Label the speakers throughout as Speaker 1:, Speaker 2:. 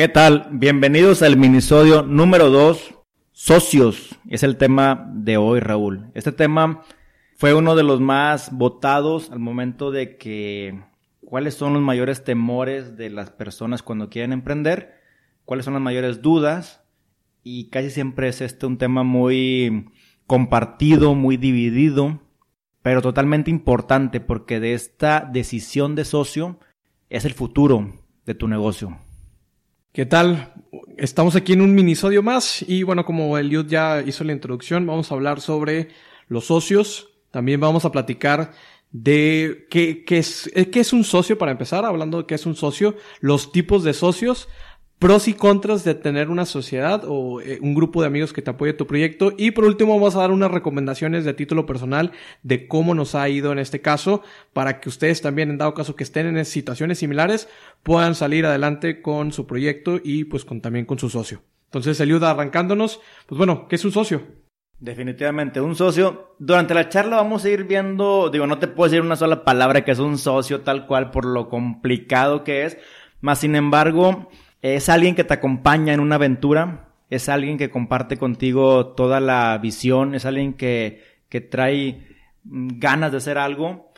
Speaker 1: ¿Qué tal? Bienvenidos al minisodio número 2, socios. Es el tema de hoy, Raúl. Este tema fue uno de los más votados al momento de que cuáles son los mayores temores de las personas cuando quieren emprender, cuáles son las mayores dudas y casi siempre es este un tema muy compartido, muy dividido, pero totalmente importante porque de esta decisión de socio es el futuro de tu negocio.
Speaker 2: ¿Qué tal? Estamos aquí en un minisodio más y bueno, como Eliud ya hizo la introducción, vamos a hablar sobre los socios. También vamos a platicar de qué, es, qué es un socio para empezar, hablando de qué es un socio, los tipos de socios, pros y contras de tener una sociedad o eh, un grupo de amigos que te apoye tu proyecto. Y por último vamos a dar unas recomendaciones de título personal de cómo nos ha ido en este caso para que ustedes también, en dado caso que estén en situaciones similares, puedan salir adelante con su proyecto y pues con, también con su socio. Entonces, ayuda arrancándonos, pues bueno, ¿qué es un socio?
Speaker 1: Definitivamente, un socio. Durante la charla vamos a ir viendo, digo, no te puedo decir una sola palabra que es un socio tal cual por lo complicado que es, más sin embargo, es alguien que te acompaña en una aventura, es alguien que comparte contigo toda la visión, es alguien que, que trae mm, ganas de hacer algo.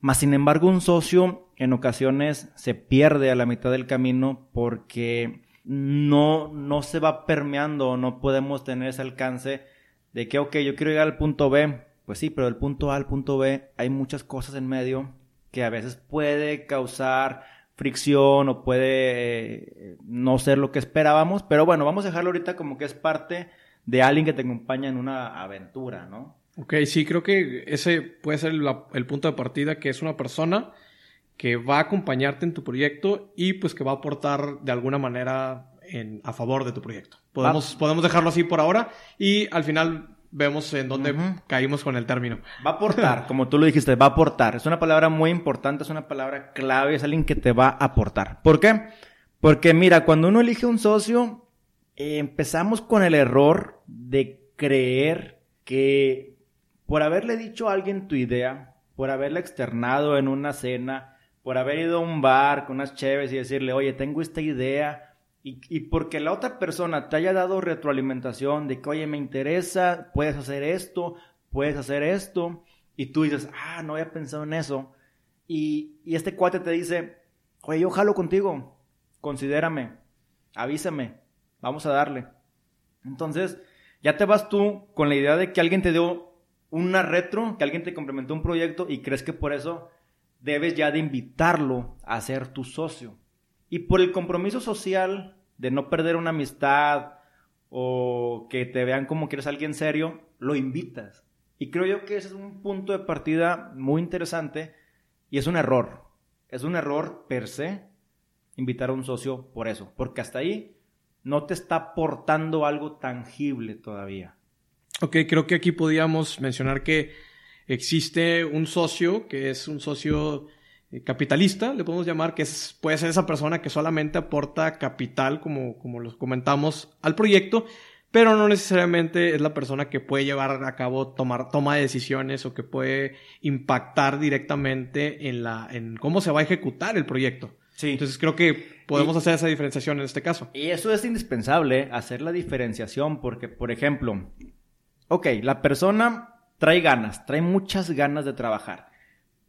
Speaker 1: Más sin embargo, un socio en ocasiones se pierde a la mitad del camino porque no, no se va permeando, no podemos tener ese alcance de que, ok, yo quiero llegar al punto B. Pues sí, pero del punto A al punto B hay muchas cosas en medio que a veces puede causar fricción o puede eh, no ser lo que esperábamos, pero bueno, vamos a dejarlo ahorita como que es parte de alguien que te acompaña en una aventura, ¿no?
Speaker 2: Ok, sí, creo que ese puede ser el punto de partida, que es una persona que va a acompañarte en tu proyecto y pues que va a aportar de alguna manera en, a favor de tu proyecto. Podemos, podemos dejarlo así por ahora y al final vemos en dónde caímos con el término.
Speaker 1: Va a aportar, como tú lo dijiste, va a aportar. Es una palabra muy importante, es una palabra clave, es alguien que te va a aportar. ¿Por qué? Porque mira, cuando uno elige un socio, eh, empezamos con el error de creer que por haberle dicho a alguien tu idea, por haberle externado en una cena, por haber ido a un bar con unas cheves y decirle, oye, tengo esta idea, y, porque la otra persona te haya dado retroalimentación de que, oye, me interesa, puedes hacer esto, puedes hacer esto, y tú dices, ah, no había pensado en eso. Y, y este cuate te dice, oye, yo jalo contigo, considérame, avísame, vamos a darle. Entonces, ya te vas tú con la idea de que alguien te dio una retro, que alguien te complementó un proyecto y crees que por eso debes ya de invitarlo a ser tu socio. Y por el compromiso social de no perder una amistad o que te vean como que eres alguien serio, lo invitas. Y creo yo que ese es un punto de partida muy interesante y es un error. Es un error per se invitar a un socio por eso, porque hasta ahí no te está aportando algo tangible todavía.
Speaker 2: Ok, creo que aquí podríamos mencionar que existe un socio que es un socio capitalista, le podemos llamar, que es, puede ser esa persona que solamente aporta capital, como, como los comentamos, al proyecto, pero no necesariamente es la persona que puede llevar a cabo tomar toma de decisiones o que puede impactar directamente en la en cómo se va a ejecutar el proyecto. Sí. Entonces creo que podemos hacer esa diferenciación en este caso.
Speaker 1: Y eso es indispensable, hacer la diferenciación, porque, por ejemplo, ok, la persona trae ganas, trae muchas ganas de trabajar,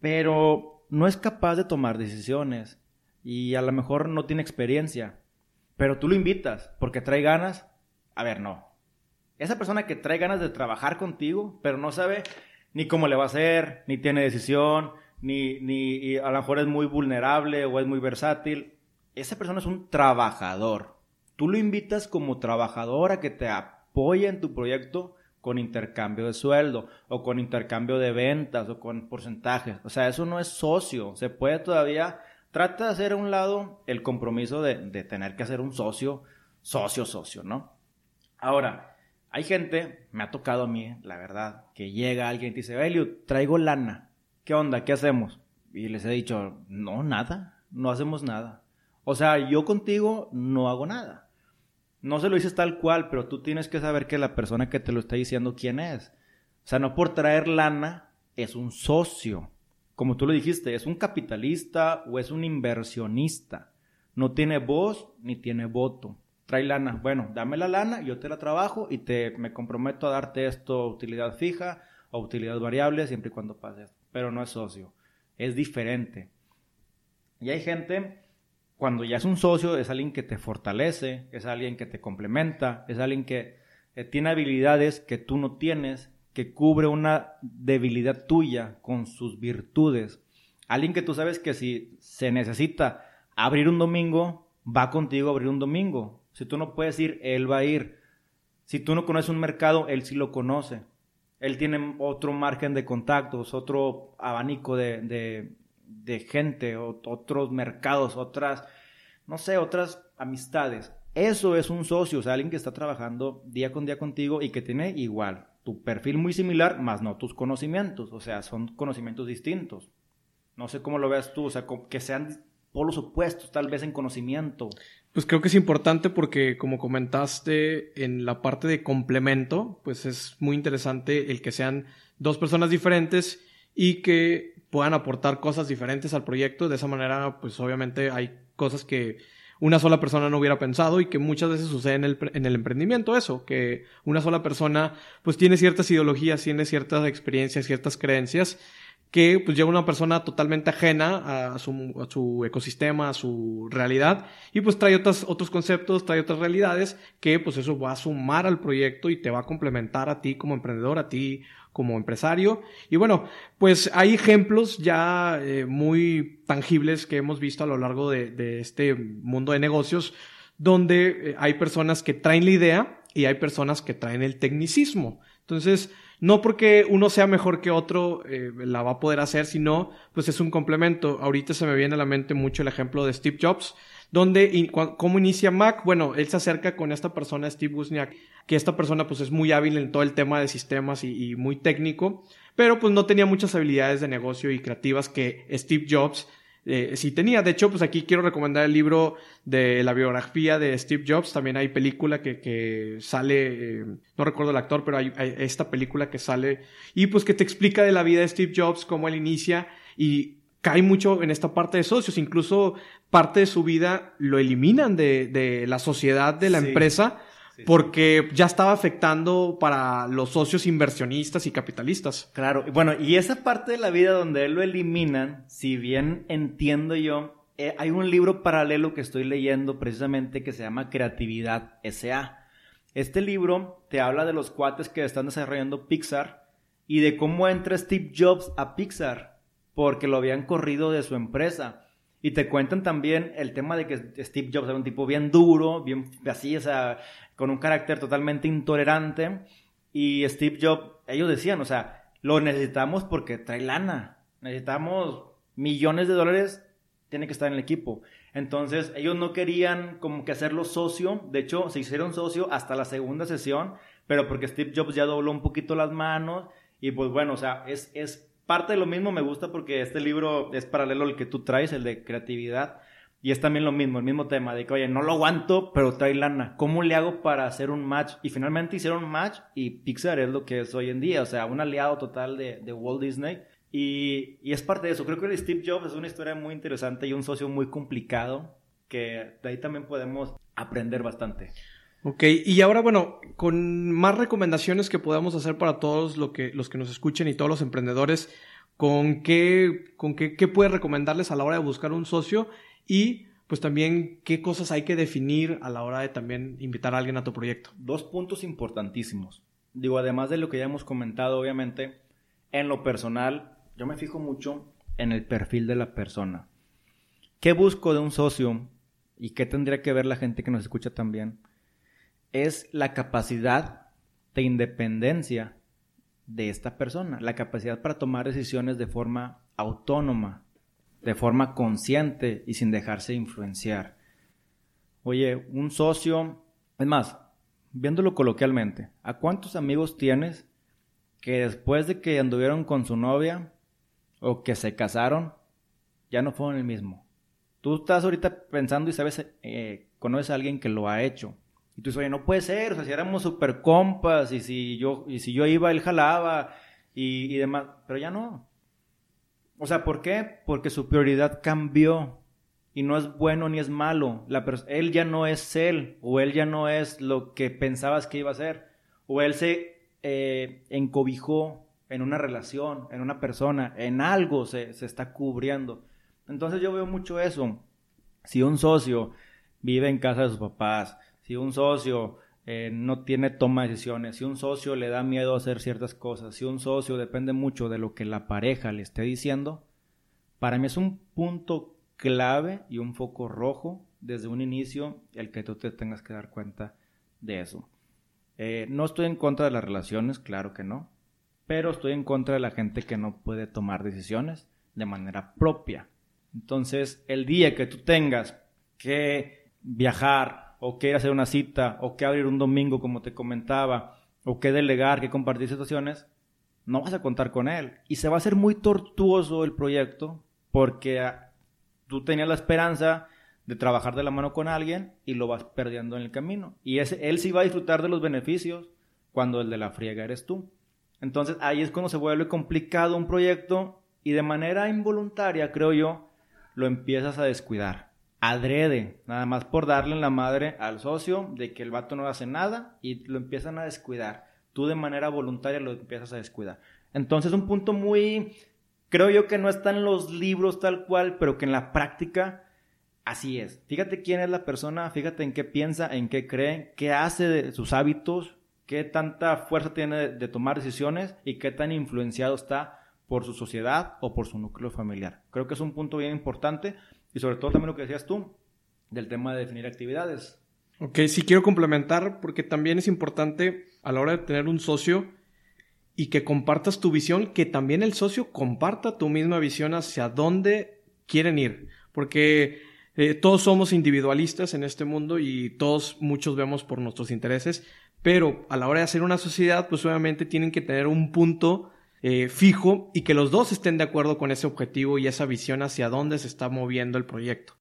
Speaker 1: pero no es capaz de tomar decisiones y a lo mejor no tiene experiencia, pero tú lo invitas porque trae ganas. A ver, no. Esa persona que trae ganas de trabajar contigo, pero no sabe ni cómo le va a hacer, ni tiene decisión, ni, ni a lo mejor es muy vulnerable o es muy versátil. Esa persona es un trabajador. Tú lo invitas como trabajador a que te apoye en tu proyecto con intercambio de sueldo o con intercambio de ventas o con porcentajes. O sea, eso no es socio. Se puede todavía, trata de hacer a un lado el compromiso de, tener que hacer un socio, socio, socio, ¿no? Ahora, hay gente, me ha tocado a mí, la verdad, que llega alguien y dice, Elliot, traigo lana. ¿Qué onda? ¿Qué hacemos? Y les he dicho, no, nada, no hacemos nada. O sea, yo contigo no hago nada no se lo dices tal cual, pero tú tienes que saber que la persona que te lo está diciendo quién es. O sea, no por traer lana es un socio. Como tú lo dijiste, es un capitalista o es un inversionista. No tiene voz ni tiene voto. Trae lana. Bueno, dame la lana, yo te la trabajo y te me comprometo a darte esto utilidad fija o utilidad variable siempre y cuando pases. Pero no es socio. Es diferente. Y hay gente, cuando ya es un socio, es alguien que te fortalece, es alguien que te complementa, es alguien que eh, tiene habilidades que tú no tienes, que cubre una debilidad tuya con sus virtudes. Alguien que tú sabes que si se necesita abrir un domingo, va contigo a abrir un domingo. Si tú no puedes ir, él va a ir. Si tú no conoces un mercado, él sí lo conoce. Él tiene otro margen de contactos, otro abanico de, de, gente, otros mercados, otras, no sé, otras amistades. Eso es un socio, o sea, alguien que está trabajando día con día contigo y que tiene igual tu perfil muy similar, más no tus conocimientos, o sea, son conocimientos distintos. No sé cómo lo veas tú, o sea, que sean polos opuestos tal vez en conocimiento.
Speaker 2: Pues creo que es importante porque, como comentaste, en la parte de complemento, pues es muy interesante el que sean dos personas diferentes y que puedan aportar cosas diferentes al proyecto. De esa manera, pues obviamente hay cosas que una sola persona no hubiera pensado y que muchas veces sucede en el, en el emprendimiento eso, que una sola persona pues tiene ciertas ideologías, tiene ciertas experiencias, ciertas creencias que pues lleva una persona totalmente ajena a su, su, ecosistema, a su realidad, y pues trae otros, otros conceptos, trae otras realidades que pues eso va a sumar al proyecto y te va a complementar a ti como emprendedor, a ti como empresario. Y bueno, pues hay ejemplos ya eh, muy tangibles que hemos visto a lo largo de, de este mundo de negocios, donde eh, hay personas que traen la idea y hay personas que traen el tecnicismo. Entonces, no porque uno sea mejor que otro eh, la va a poder hacer, sino pues es un complemento. Ahorita se me viene a la mente mucho el ejemplo de Steve Jobs, donde cómo inicia Mac, bueno, él se acerca con esta persona, Steve Wozniak, que esta persona pues es muy hábil en todo el tema de sistemas y, muy técnico, pero pues no tenía muchas habilidades de negocio y creativas que Steve Jobs eh, sí tenía. De hecho, pues aquí quiero recomendar el libro de la biografía de Steve Jobs. También hay película que, que sale, eh, no recuerdo el actor, pero hay, hay, esta película que sale y pues que te explica de la vida de Steve Jobs, cómo él inicia y cae mucho en esta parte de socios. Incluso parte de su vida lo eliminan de, de la sociedad de la empresa porque ya estaba afectando para los socios inversionistas y capitalistas.
Speaker 1: Claro, bueno, y esa parte de la vida donde él lo eliminan, si bien entiendo yo, eh, hay un libro paralelo que estoy leyendo precisamente que se llama Creatividad SA. Este libro te habla de los cuates que están desarrollando Pixar y de cómo entra Steve Jobs a Pixar porque lo habían corrido de su empresa. Y te cuentan también el tema de que Steve Jobs era un tipo bien duro, bien así, o sea, con un carácter totalmente intolerante. Y Steve Jobs, ellos decían, o sea, lo necesitamos porque trae lana. Necesitamos millones de dólares, tiene que estar en el equipo. Entonces, ellos no querían como que hacerlo socio. De hecho, se hicieron socio hasta la segunda sesión, pero porque Steve Jobs ya dobló un poquito las manos. Y pues bueno, o sea, es, es parte de lo mismo me gusta porque este libro es paralelo al que tú traes, el de creatividad. Y es también lo mismo, el mismo tema de que, oye, no lo aguanto, pero trae lana. ¿Cómo le hago para hacer un match? Y finalmente hicieron un match y Pixar es lo que es hoy en día, o sea, un aliado total de, de Walt Disney. Y, y, es parte de eso. Creo que el Steve Jobs es una historia muy interesante y un socio muy complicado que de ahí también podemos aprender bastante.
Speaker 2: Ok, y ahora bueno, con más recomendaciones que podamos hacer para todos lo que, los que nos escuchen y todos los emprendedores, ¿con qué, con qué, qué puedes recomendarles a la hora de buscar un socio? Y pues también qué cosas hay que definir a la hora de también invitar a alguien a tu proyecto.
Speaker 1: Dos puntos importantísimos. Digo, además de lo que ya hemos comentado, obviamente, en lo personal, yo me fijo mucho en el perfil de la persona. ¿Qué busco de un socio? ¿Y qué tendría que ver la gente que nos escucha también? Es la capacidad de independencia de esta persona, la capacidad para tomar decisiones de forma autónoma, de forma consciente y sin dejarse influenciar. Oye, un socio, es más, viéndolo coloquialmente, ¿a cuántos amigos tienes que después de que anduvieron con su novia o que se casaron, ya no fueron el mismo? Tú estás ahorita pensando y sabes, eh, conoces a alguien que lo ha hecho. Y tú dices, oye, no puede ser, o sea, si éramos super compas y si yo, y si yo iba, él jalaba y, y demás, pero ya no. O sea, ¿por qué? Porque su prioridad cambió. Y no es bueno ni es malo. La él ya no es él, o él ya no es lo que pensabas que iba a ser, o él se eh, encobijó en una relación, en una persona, en algo se, se está cubriendo. Entonces yo veo mucho eso. Si un socio vive en casa de sus papás, si un socio eh, no tiene toma de decisiones, si un socio le da miedo a hacer ciertas cosas, si un socio depende mucho de lo que la pareja le esté diciendo, para mí es un punto clave y un foco rojo desde un inicio el que tú te tengas que dar cuenta de eso. Eh, no estoy en contra de las relaciones, claro que no, pero estoy en contra de la gente que no puede tomar decisiones de manera propia. Entonces, el día que tú tengas que viajar o que ir a hacer una cita o que abrir un domingo, como te comentaba, o que delegar, que compartir situaciones, no vas a contar con él. Y se va a hacer muy tortuoso el proyecto porque ah, tú tenías la esperanza de trabajar de la mano con alguien y lo vas perdiendo en el camino. Y él sí va a disfrutar de los beneficios cuando el de la friega eres tú. Entonces ahí es cuando se vuelve complicado un proyecto y de manera involuntaria, creo yo, lo empiezas a descuidar. Adrede, nada más por darle la madre al socio de que el vato no hace nada y lo empiezan a descuidar. Tú de manera voluntaria lo empiezas a descuidar. Entonces un punto muy, creo yo que no está en los libros tal cual, pero que en la práctica así es. Fíjate quién es la persona, fíjate en qué piensa, en qué cree, qué hace de sus hábitos, qué tanta fuerza tiene de, tomar decisiones y qué tan influenciado está por su sociedad o por su núcleo familiar. Creo que es un punto bien importante y sobre todo también lo que decías tú del tema de definir actividades.
Speaker 2: Ok, sí quiero complementar porque también es importante a la hora de tener un socio y que compartas tu visión, que también el socio comparta tu misma visión hacia dónde quieren ir. Porque eh, todos somos individualistas en este mundo y todos, muchos vemos por nuestros intereses, pero a la hora de hacer una sociedad, pues obviamente tienen que tener un punto eh, fijo y que los dos estén de acuerdo con ese objetivo y esa visión hacia dónde se está moviendo el proyecto.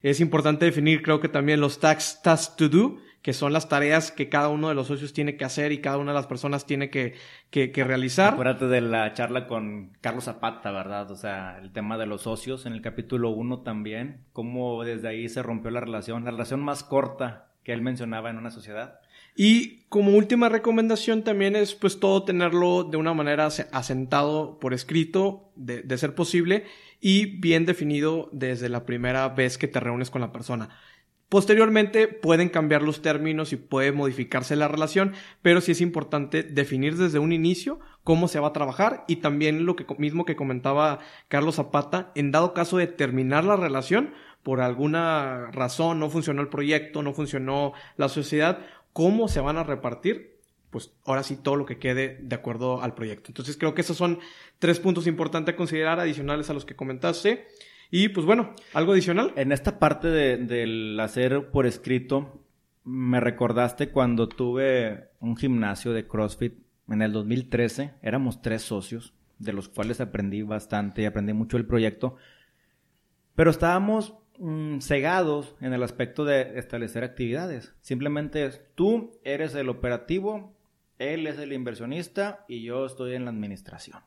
Speaker 2: Es importante definir, creo que también los tax, tasks to do, que son las tareas que cada uno de los socios tiene que hacer y cada una de las personas tiene que, que, realizar.
Speaker 1: Acuérdate de la charla con Carlos Zapata, ¿verdad? O sea, el tema de los socios en el capítulo 1 también, cómo desde ahí se rompió la relación, la relación más corta que él mencionaba en una sociedad.
Speaker 2: Y como última recomendación también es pues todo tenerlo de una manera asentado por escrito, de, ser posible, y bien definido desde la primera vez que te reúnes con la persona. Posteriormente pueden cambiar los términos y puede modificarse la relación, pero sí es importante definir desde un inicio cómo se va a trabajar y también lo que mismo que comentaba Carlos Zapata, en dado caso de terminar la relación, por alguna razón no funcionó el proyecto, no funcionó la sociedad, cómo se van a repartir, pues ahora sí todo lo que quede de acuerdo al proyecto. Entonces creo que esos son tres puntos importantes a considerar adicionales a los que comentaste. Y pues bueno, algo adicional.
Speaker 1: En esta parte del hacer por escrito, me recordaste cuando tuve un gimnasio de CrossFit en el 2013. Éramos tres socios, de los cuales aprendí bastante y aprendí mucho el proyecto. Pero estábamos Mm, cegados en el aspecto de establecer actividades. Simplemente es, tú eres el operativo, él es el inversionista y yo estoy en la administración.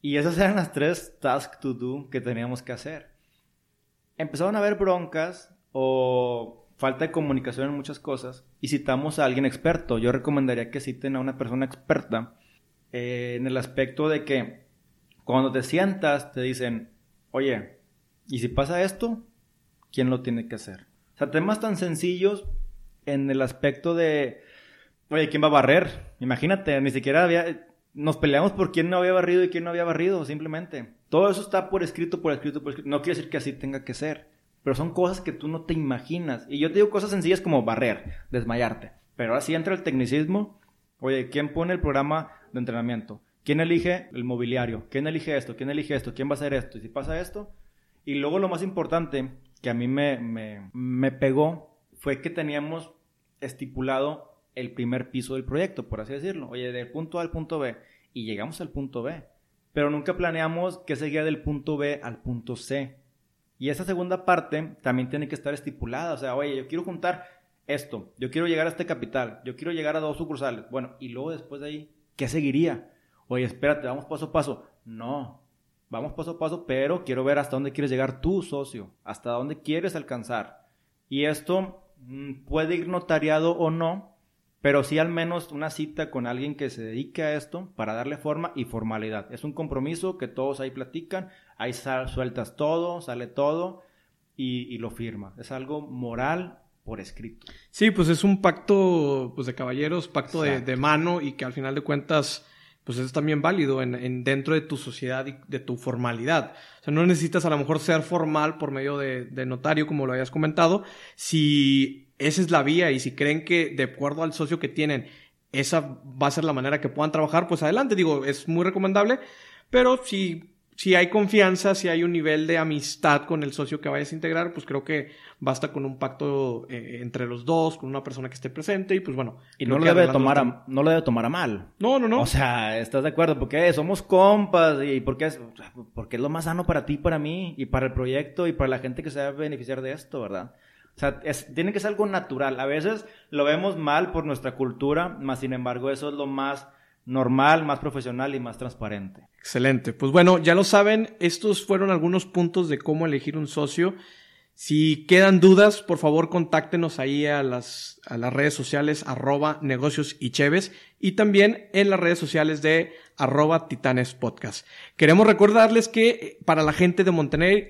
Speaker 1: Y esas eran las tres tasks to do que teníamos que hacer. Empezaron a haber broncas o falta de comunicación en muchas cosas y citamos a alguien experto. Yo recomendaría que citen a una persona experta eh, en el aspecto de que cuando te sientas te dicen, oye, ¿y si pasa esto? Quién lo tiene que hacer. O sea, temas tan sencillos en el aspecto de, oye, ¿quién va a barrer? Imagínate, ni siquiera había, nos peleamos por quién no había barrido y quién no había barrido, simplemente. Todo eso está por escrito, por escrito, por escrito. No quiere decir que así tenga que ser, pero son cosas que tú no te imaginas. Y yo te digo cosas sencillas como barrer, desmayarte. Pero ahora sí entra el tecnicismo. Oye, ¿quién pone el programa de entrenamiento? ¿Quién elige el mobiliario? ¿Quién elige esto? ¿Quién elige esto? ¿Quién va a hacer esto? Y si pasa esto. Y luego lo más importante, que a mí me, me, pegó fue que teníamos estipulado el primer piso del proyecto, por así decirlo. Oye, del punto A al punto B. Y llegamos al punto B. Pero nunca planeamos que seguía del punto B al punto C. Y esa segunda parte también tiene que estar estipulada. O sea, oye, yo quiero juntar esto. Yo quiero llegar a este capital. Yo quiero llegar a dos sucursales. Bueno, y luego después de ahí, ¿qué seguiría? Oye, espérate, vamos paso a paso. No. Vamos paso a paso, pero quiero ver hasta dónde quieres llegar tú, socio, hasta dónde quieres alcanzar. Y esto mm, puede ir notariado o no, pero sí al menos una cita con alguien que se dedique a esto para darle forma y formalidad. Es un compromiso que todos ahí platican, ahí sueltas todo, sale todo y, lo firma. Es algo moral por escrito.
Speaker 2: Sí, pues es un pacto pues, de caballeros, pacto de, mano y que al final de cuentas pues es también válido en, dentro de tu sociedad y de tu formalidad. O sea, no necesitas a lo mejor ser formal por medio de, de notario, como lo hayas comentado, si esa es la vía y si creen que de acuerdo al socio que tienen, esa va a ser la manera que puedan trabajar, pues adelante, digo, es muy recomendable, pero si si hay confianza, si hay un nivel de amistad con el socio que vayas a integrar, pues creo que basta con un pacto eh, entre los dos, con una persona que esté presente y pues bueno.
Speaker 1: Y no lo, debe tomar a, no lo debe tomar a mal.
Speaker 2: No, no, no.
Speaker 1: O sea, ¿estás de acuerdo? Porque somos compas y porque es, porque es lo más sano para ti, para mí y para el proyecto y para la gente que se va a beneficiar de esto, ¿verdad? O sea, tiene que ser algo natural. A veces lo vemos mal por nuestra cultura, más sin embargo eso es lo más normal, más profesional y más transparente.
Speaker 2: Excelente. Pues bueno, ya lo saben, estos fueron algunos puntos de cómo elegir un socio. Si quedan dudas, por favor contáctenos ahí a las, a las redes sociales arroba negocios y cheves y también en las redes sociales de arroba titanes podcast. Queremos recordarles que eh, para la gente de Monterrey,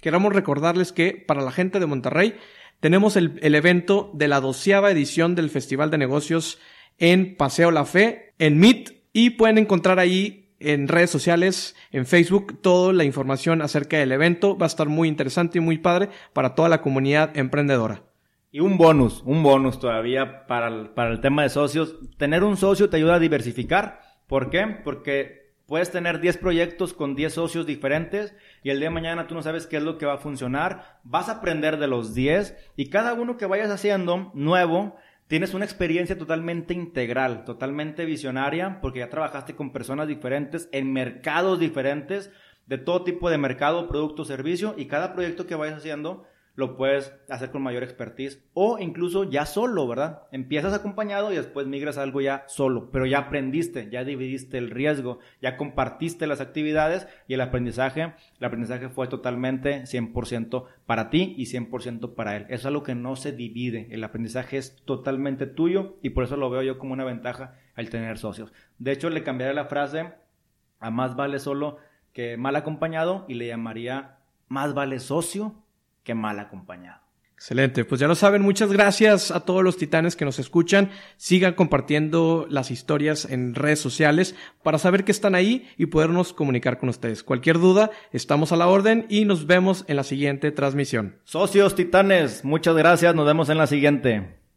Speaker 2: queremos recordarles que para la gente de Monterrey tenemos el, el evento de la doceava edición del Festival de Negocios en Paseo La Fe, en Meet, y pueden encontrar ahí en redes sociales, en Facebook, toda la información acerca del evento. Va a estar muy interesante y muy padre para toda la comunidad emprendedora.
Speaker 1: Y un bonus, un bonus todavía para el, para el tema de socios. Tener un socio te ayuda a diversificar. ¿Por qué? Porque puedes tener 10 proyectos con 10 socios diferentes y el día de mañana tú no sabes qué es lo que va a funcionar. Vas a aprender de los 10 y cada uno que vayas haciendo nuevo Tienes una experiencia totalmente integral, totalmente visionaria, porque ya trabajaste con personas diferentes, en mercados diferentes, de todo tipo de mercado, producto, servicio, y cada proyecto que vayas haciendo lo puedes hacer con mayor expertise o incluso ya solo, ¿verdad? Empiezas acompañado y después migras a algo ya solo, pero ya aprendiste, ya dividiste el riesgo, ya compartiste las actividades y el aprendizaje, el aprendizaje fue totalmente 100% para ti y 100% para él. Eso es algo que no se divide, el aprendizaje es totalmente tuyo y por eso lo veo yo como una ventaja al tener socios. De hecho, le cambiaré la frase a más vale solo que mal acompañado y le llamaría más vale socio que mal acompañado.
Speaker 2: Excelente, pues ya lo saben, muchas gracias a todos los titanes que nos escuchan. Sigan compartiendo las historias en redes sociales para saber que están ahí y podernos comunicar con ustedes. Cualquier duda, estamos a la orden y nos vemos en la siguiente transmisión.
Speaker 1: Socios titanes, muchas gracias, nos vemos en la siguiente.